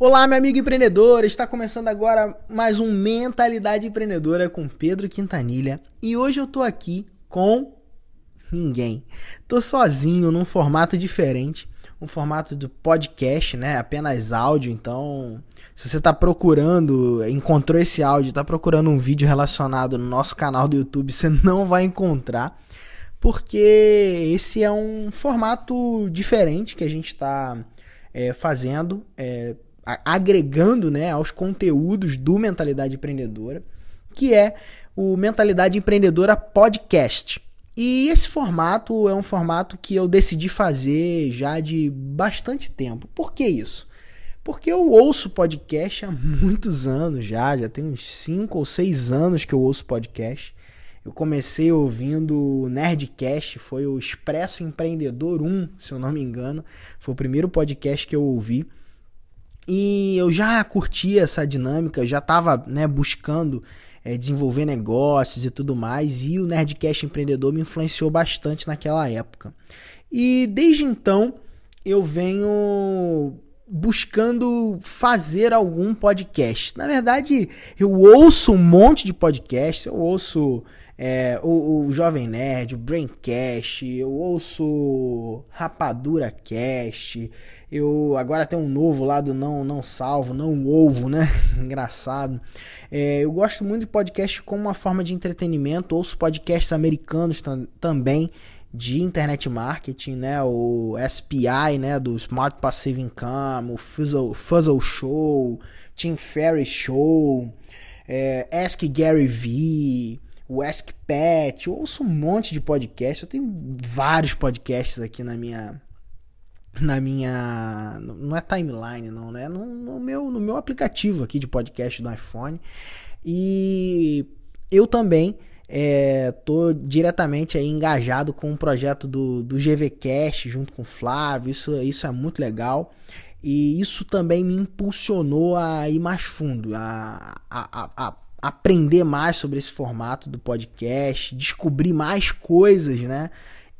Olá, meu amigo empreendedor! Está começando agora mais um Mentalidade Empreendedora com Pedro Quintanilha e hoje eu tô aqui com ninguém. Tô sozinho num formato diferente, um formato do podcast, né? Apenas áudio, então se você tá procurando, encontrou esse áudio, tá procurando um vídeo relacionado no nosso canal do YouTube, você não vai encontrar, porque esse é um formato diferente que a gente está é, fazendo. É, agregando né, aos conteúdos do Mentalidade Empreendedora, que é o Mentalidade Empreendedora Podcast. E esse formato é um formato que eu decidi fazer já de bastante tempo. Por que isso? Porque eu ouço podcast há muitos anos já, já tem uns 5 ou 6 anos que eu ouço podcast. Eu comecei ouvindo o Nerdcast, foi o Expresso Empreendedor 1, se eu não me engano. Foi o primeiro podcast que eu ouvi. E eu já curtia essa dinâmica, já estava né, buscando é, desenvolver negócios e tudo mais, e o Nerdcast Empreendedor me influenciou bastante naquela época. E desde então eu venho buscando fazer algum podcast. Na verdade, eu ouço um monte de podcasts, eu ouço é, o, o, Jovem Nerd, o Braincast, eu ouço Rapadura Cast, eu agora tem um novo lá do Não Não Salvo, Não Ovo, né? Engraçado. É, eu gosto muito de podcast como uma forma de entretenimento, ouço podcasts americanos também de internet marketing, né? O SPI, né? Do Smart Passive Income, o Fuzzle, Fuzzle Show, Tim Ferriss Show, é, Ask Gary Vee o Ask eu ouço um monte de podcast, eu tenho vários podcasts aqui na minha na minha não é timeline não, né? No, no, meu no meu aplicativo aqui de podcast do iPhone. E eu também é, tô diretamente aí engajado com o um projeto do, do GVCast junto com o Flávio, isso, isso é muito legal. E isso também me impulsionou a ir mais fundo, a, a, a, a aprender mais sobre esse formato do podcast, descobrir mais coisas, né?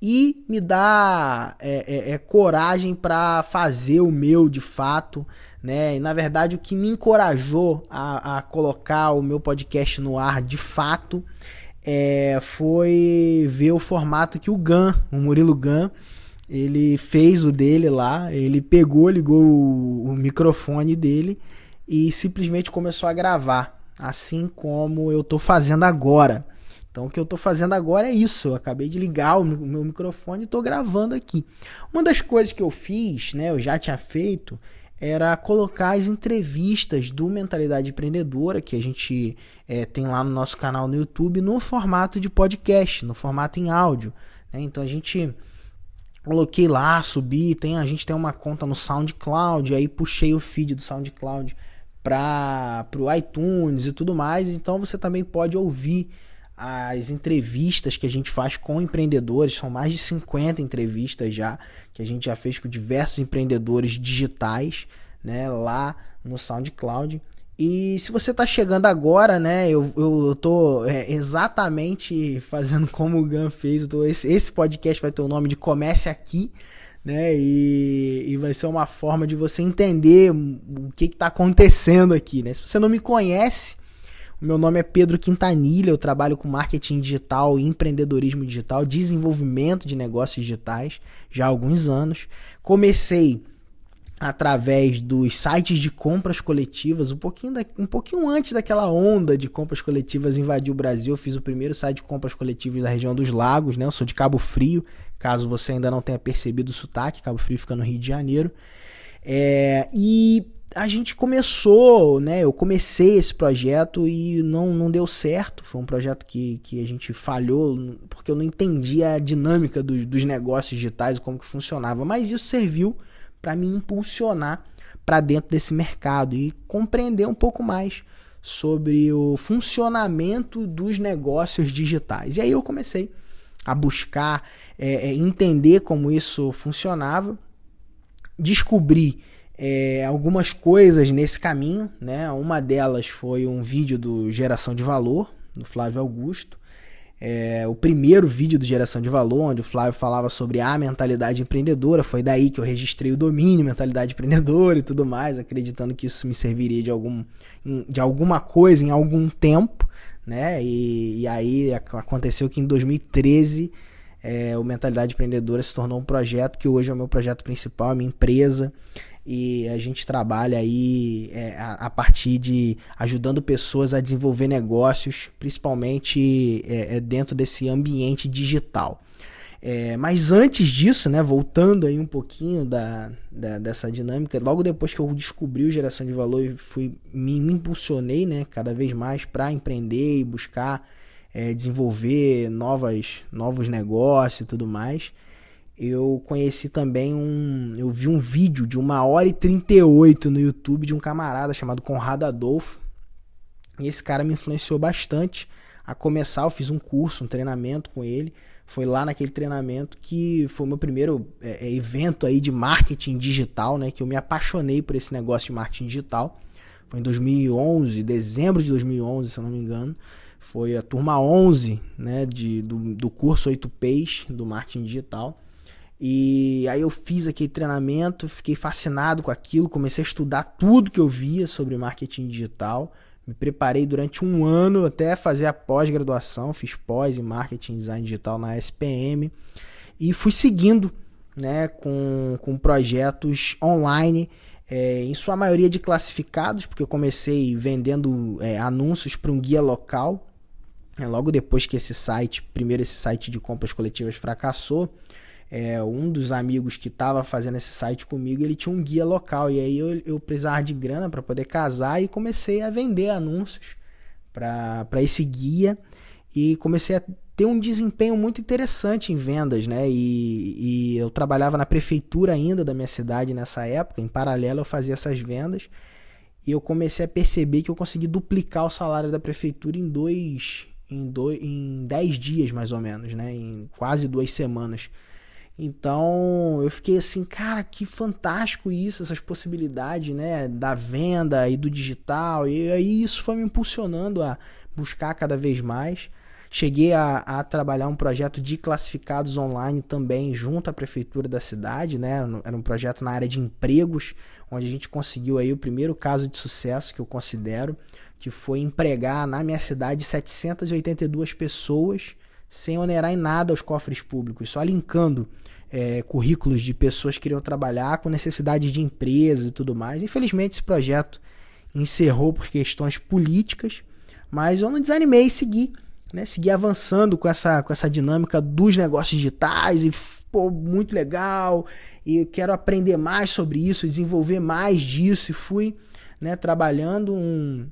E me dá é, é, é coragem para fazer o meu de fato, né? E na verdade o que me encorajou a, a colocar o meu podcast no ar de fato é, foi ver o formato que o Gan, o Murilo Gan, ele fez o dele lá, ele pegou, ligou o, o microfone dele e simplesmente começou a gravar assim como eu estou fazendo agora. Então o que eu estou fazendo agora é isso. Eu acabei de ligar o meu microfone e estou gravando aqui. Uma das coisas que eu fiz, né, eu já tinha feito, era colocar as entrevistas do Mentalidade Empreendedora, que a gente é, tem lá no nosso canal no YouTube, no formato de podcast, no formato em áudio. Né? Então a gente coloquei lá, subi, tem, a gente tem uma conta no SoundCloud, aí puxei o feed do SoundCloud para o iTunes e tudo mais. Então você também pode ouvir as entrevistas que a gente faz com empreendedores. São mais de 50 entrevistas já que a gente já fez com diversos empreendedores digitais, né, lá no SoundCloud. E se você está chegando agora, né, eu, eu, tô é, exatamente fazendo como o Gun fez. Tô, esse, esse podcast vai ter o nome de Comece Aqui né? E, e vai ser uma forma de você entender o que está acontecendo aqui, né? Se você não me conhece, o meu nome é Pedro Quintanilha, eu trabalho com marketing digital, empreendedorismo digital, desenvolvimento de negócios digitais já há alguns anos. Comecei através dos sites de compras coletivas, um pouquinho, da, um pouquinho antes daquela onda de compras coletivas invadir o Brasil. Eu fiz o primeiro site de compras coletivas da região dos Lagos, né? Eu sou de Cabo Frio, caso você ainda não tenha percebido o sotaque, Cabo Frio fica no Rio de Janeiro. É, e a gente começou, né? Eu comecei esse projeto e não, não deu certo. Foi um projeto que, que a gente falhou porque eu não entendia a dinâmica do, dos negócios digitais, como que funcionava. Mas isso serviu para me impulsionar para dentro desse mercado e compreender um pouco mais sobre o funcionamento dos negócios digitais. E aí eu comecei a buscar é, é entender como isso funcionava, descobri é, algumas coisas nesse caminho, né? Uma delas foi um vídeo do Geração de Valor, do Flávio Augusto, é, o primeiro vídeo do Geração de Valor, onde o Flávio falava sobre a mentalidade empreendedora. Foi daí que eu registrei o domínio mentalidade empreendedora e tudo mais, acreditando que isso me serviria de, algum, de alguma coisa em algum tempo. Né? E, e aí aconteceu que em 2013 é, o Mentalidade Empreendedora se tornou um projeto que hoje é o meu projeto principal, a minha empresa e a gente trabalha aí é, a, a, partir de ajudando pessoas a desenvolver negócios, principalmente é, é dentro desse ambiente digital. É, mas antes disso, né, voltando aí um pouquinho da, da, dessa dinâmica, logo depois que eu descobri o geração de valor e fui me, me impulsionei, né, cada vez mais para empreender e buscar é, desenvolver novas, novos negócios e tudo mais eu conheci também um. Eu vi um vídeo de uma hora e 38 no YouTube de um camarada chamado Conrado Adolfo. E esse cara me influenciou bastante a começar. Eu fiz um curso, um treinamento com ele. Foi lá naquele treinamento que foi o meu primeiro é, é evento aí de marketing digital, né? Que eu me apaixonei por esse negócio de marketing digital. Foi em 2011, dezembro de 2011, se eu não me engano. Foi a turma 11, né? De, do, do curso 8Ps do marketing digital. E aí eu fiz aquele treinamento, fiquei fascinado com aquilo, comecei a estudar tudo que eu via sobre marketing digital. Me preparei durante um ano até fazer a pós-graduação, fiz pós em marketing design digital na SPM e fui seguindo né, com, com projetos online, é, em sua maioria de classificados, porque eu comecei vendendo é, anúncios para um guia local. É, logo depois que esse site, primeiro esse site de compras coletivas fracassou, é, um dos amigos que estava fazendo esse site comigo, ele tinha um guia local. E aí eu, eu precisava de grana para poder casar e comecei a vender anúncios para esse guia. E comecei a ter um desempenho muito interessante em vendas, né? E, e eu trabalhava na prefeitura ainda da minha cidade nessa época. Em paralelo eu fazia essas vendas. E eu comecei a perceber que eu consegui duplicar o salário da prefeitura em dois, em dois, em dez dias mais ou menos, né? Em quase duas semanas. Então eu fiquei assim, cara, que fantástico isso, essas possibilidades, né, da venda e do digital. E aí isso foi me impulsionando a buscar cada vez mais. Cheguei a, a trabalhar um projeto de classificados online também junto à prefeitura da cidade, né? Era um projeto na área de empregos, onde a gente conseguiu aí o primeiro caso de sucesso que eu considero, que foi empregar na minha cidade 782 pessoas sem onerar em nada os cofres públicos, só linkando é, currículos de pessoas que queriam trabalhar com necessidade de empresas e tudo mais. Infelizmente, esse projeto encerrou por questões políticas, mas eu não desanimei e segui, né? Segui avançando com essa, com essa dinâmica dos negócios digitais e pô, muito legal. E quero aprender mais sobre isso, desenvolver mais disso. E fui né, trabalhando. Um,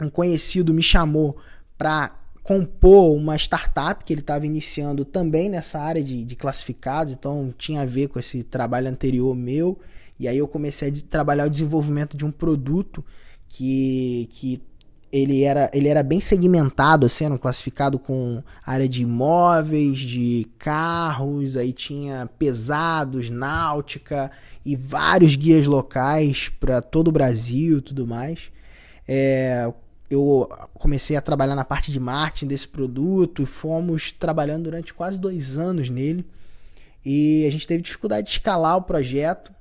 um conhecido me chamou para compor uma startup que ele estava iniciando também nessa área de, de, classificados, então tinha a ver com esse trabalho anterior meu. E aí eu comecei a trabalhar o desenvolvimento de um produto que, que ele, era, ele era bem segmentado, assim, um classificado com área de imóveis, de carros, aí tinha pesados, náutica e vários guias locais para todo o Brasil e tudo mais. É, eu comecei a trabalhar na parte de marketing desse produto e fomos trabalhando durante quase dois anos nele. E a gente teve dificuldade de escalar o projeto,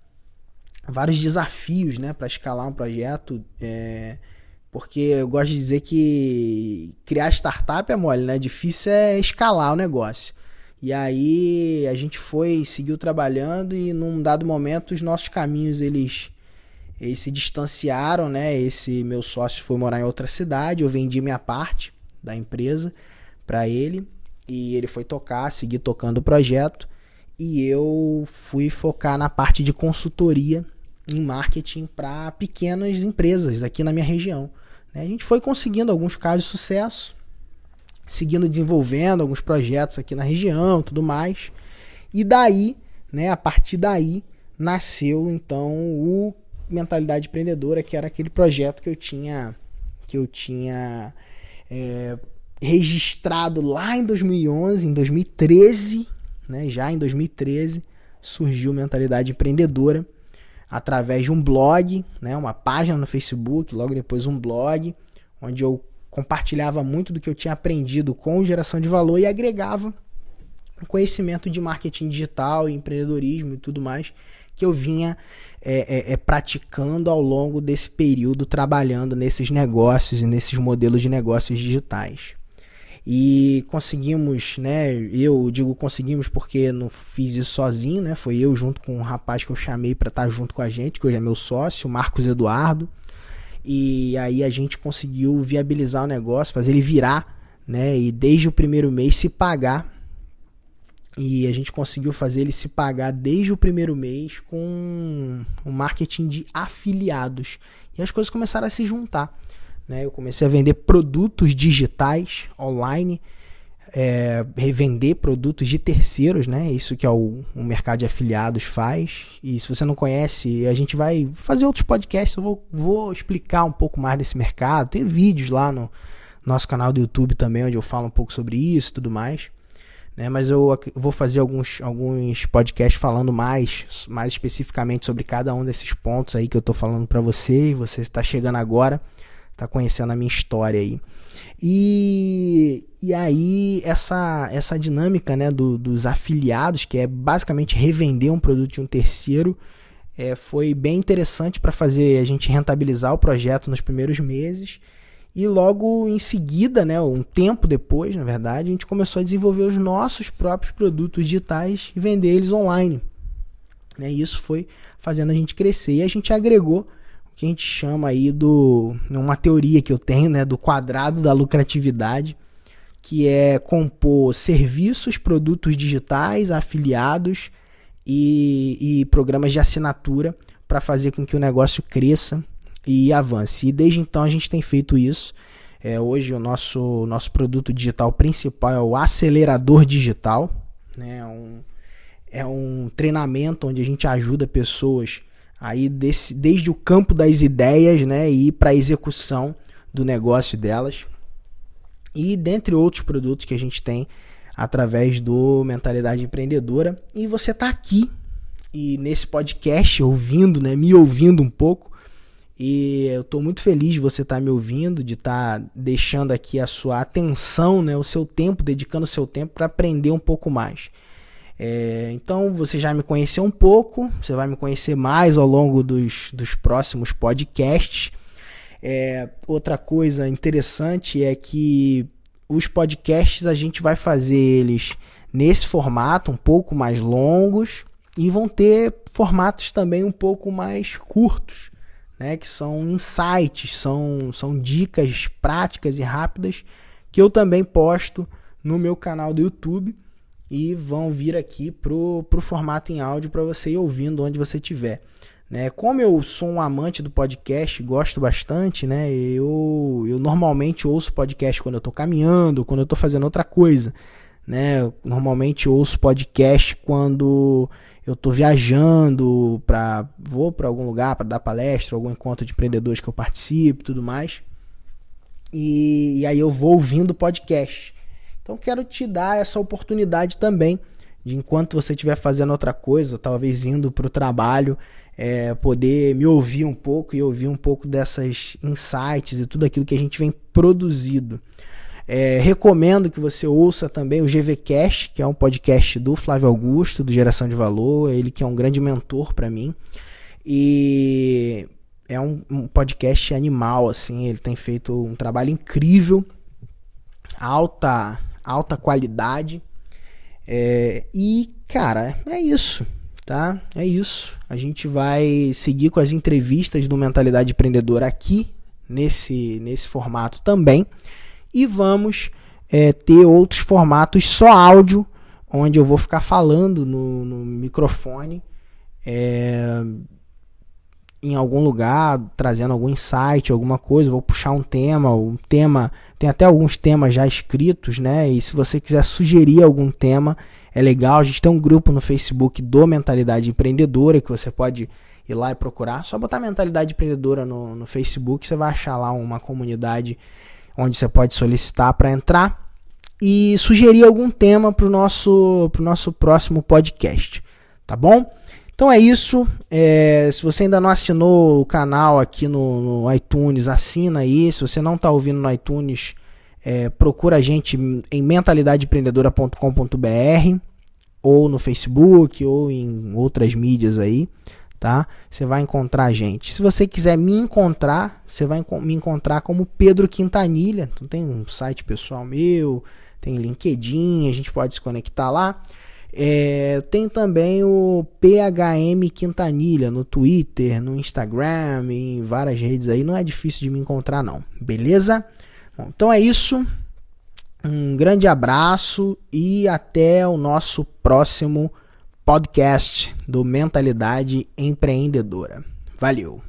vários desafios né, para escalar um projeto. É, porque eu gosto de dizer que criar startup é mole, né? Difícil é escalar o negócio. E aí a gente foi, seguiu trabalhando e num dado momento os nossos caminhos eles eles se distanciaram, né? Esse meu sócio foi morar em outra cidade, eu vendi minha parte da empresa para ele e ele foi tocar, seguir tocando o projeto e eu fui focar na parte de consultoria em marketing para pequenas empresas aqui na minha região. Né? A gente foi conseguindo alguns casos de sucesso, seguindo desenvolvendo alguns projetos aqui na região, tudo mais. E daí, né, a partir daí nasceu então o mentalidade empreendedora, que era aquele projeto que eu tinha que eu tinha é, registrado lá em 2011, em 2013, né? Já em 2013 surgiu mentalidade empreendedora através de um blog, né? Uma página no Facebook, logo depois um blog, onde eu compartilhava muito do que eu tinha aprendido com geração de valor e agregava conhecimento de marketing digital, empreendedorismo e tudo mais que eu vinha é, é, é, praticando ao longo desse período trabalhando nesses negócios e nesses modelos de negócios digitais. E conseguimos, né? Eu digo conseguimos porque não fiz isso sozinho, né? Foi eu junto com um rapaz que eu chamei para estar tá junto com a gente, que hoje é meu sócio, Marcos Eduardo. E aí a gente conseguiu viabilizar o negócio, fazer ele virar, né? E desde o primeiro mês se pagar e a gente conseguiu fazer ele se pagar desde o primeiro mês com o marketing de afiliados. E as coisas começaram a se juntar. Né? Eu comecei a vender produtos digitais online, é, revender produtos de terceiros, né? Isso que é o, o, mercado de afiliados faz. E se você não conhece, a gente vai fazer outros podcasts. Eu vou, vou explicar um pouco mais desse mercado. Tem vídeos lá no nosso canal do YouTube também, onde eu falo um pouco sobre isso e tudo mais né? Mas eu vou fazer alguns, alguns podcasts falando mais, mais especificamente sobre cada um desses pontos aí que eu tô falando para você. E você está chegando agora, está conhecendo a minha história aí. E, e aí, essa, essa dinâmica né, do, dos afiliados, que é basicamente revender um produto de um terceiro, é, foi bem interessante para fazer a gente rentabilizar o projeto nos primeiros meses e logo em seguida, né, um tempo depois, na verdade, a gente começou a desenvolver os nossos próprios produtos digitais e vender eles online. Né, e isso foi fazendo a gente crescer. E a gente agregou o que a gente chama aí do. uma teoria que eu tenho, né, do quadrado da lucratividade, que é compor serviços, produtos digitais, afiliados e, e programas de assinatura para fazer com que o negócio cresça e avance. E desde então a gente tem feito isso. É, hoje o nosso, nosso produto digital principal é o acelerador digital. Né? É, um, é um treinamento onde a gente ajuda pessoas aí desse, desde o campo das ideias né? e para a execução do negócio delas. E dentre outros produtos que a gente tem através do Mentalidade Empreendedora. E você está aqui e nesse podcast ouvindo, né, me ouvindo um pouco, e eu estou muito feliz de você estar tá me ouvindo, de estar tá deixando aqui a sua atenção, né, o seu tempo, dedicando o seu tempo para aprender um pouco mais. É, então você já me conheceu um pouco, você vai me conhecer mais ao longo dos, dos próximos podcasts. É, outra coisa interessante é que os podcasts a gente vai fazer eles nesse formato, um pouco mais longos, e vão ter formatos também um pouco mais curtos né, que são insights, são, são dicas práticas e rápidas que eu também posto no meu canal do YouTube e vão vir aqui pro, pro formato em áudio para você ir ouvindo onde você estiver. Né? Como eu sou um amante do podcast, gosto bastante, né? Eu, eu normalmente ouço podcast quando eu estou caminhando, quando eu estou fazendo outra coisa, né? Normalmente ouço podcast quando eu tô viajando para vou para algum lugar para dar palestra, algum encontro de empreendedores que eu participo, tudo mais. E, e aí eu vou ouvindo podcast. Então quero te dar essa oportunidade também de enquanto você estiver fazendo outra coisa, talvez indo para o trabalho, é, poder me ouvir um pouco e ouvir um pouco dessas insights e tudo aquilo que a gente vem produzido. É, recomendo que você ouça também o GVCast, que é um podcast do Flávio Augusto, do Geração de Valor, ele que é um grande mentor para mim. E é um, um, podcast animal, assim, ele tem feito um trabalho incrível, alta, alta qualidade. É, e, cara, é isso, tá? É isso. A gente vai seguir com as entrevistas do Mentalidade Empreendedora aqui, nesse, nesse formato também e vamos é, ter outros formatos só áudio, onde eu vou ficar falando no, no microfone é, em algum lugar, trazendo algum insight, alguma coisa. Vou puxar um tema, um tema tem até alguns temas já escritos, né? E se você quiser sugerir algum tema, é legal. A gente tem um grupo no Facebook do Mentalidade Empreendedora que você pode ir lá e procurar. Só botar Mentalidade Empreendedora no, no Facebook, você vai achar lá uma comunidade onde você pode solicitar para entrar e sugerir algum tema para o nosso, pro nosso próximo podcast, tá bom? Então é isso. É, se você ainda não assinou o canal aqui no, no iTunes, assina aí. Se você não está ouvindo no iTunes, é, procura a gente em mentalidadeempreendedora.com.br ou no Facebook ou em outras mídias aí, tá? Você vai encontrar a gente. Se você quiser me encontrar, você vai me encontrar como Pedro Quintanilha. Então tem um site pessoal meu, tem LinkedIn, a gente pode se conectar lá. É, tem também o PHM Quintanilha no Twitter, no Instagram, em várias redes aí. Não é difícil de me encontrar, não. Beleza? Bom, então é isso. Um grande abraço e até o nosso próximo podcast do Mentalidade Empreendedora. Valeu!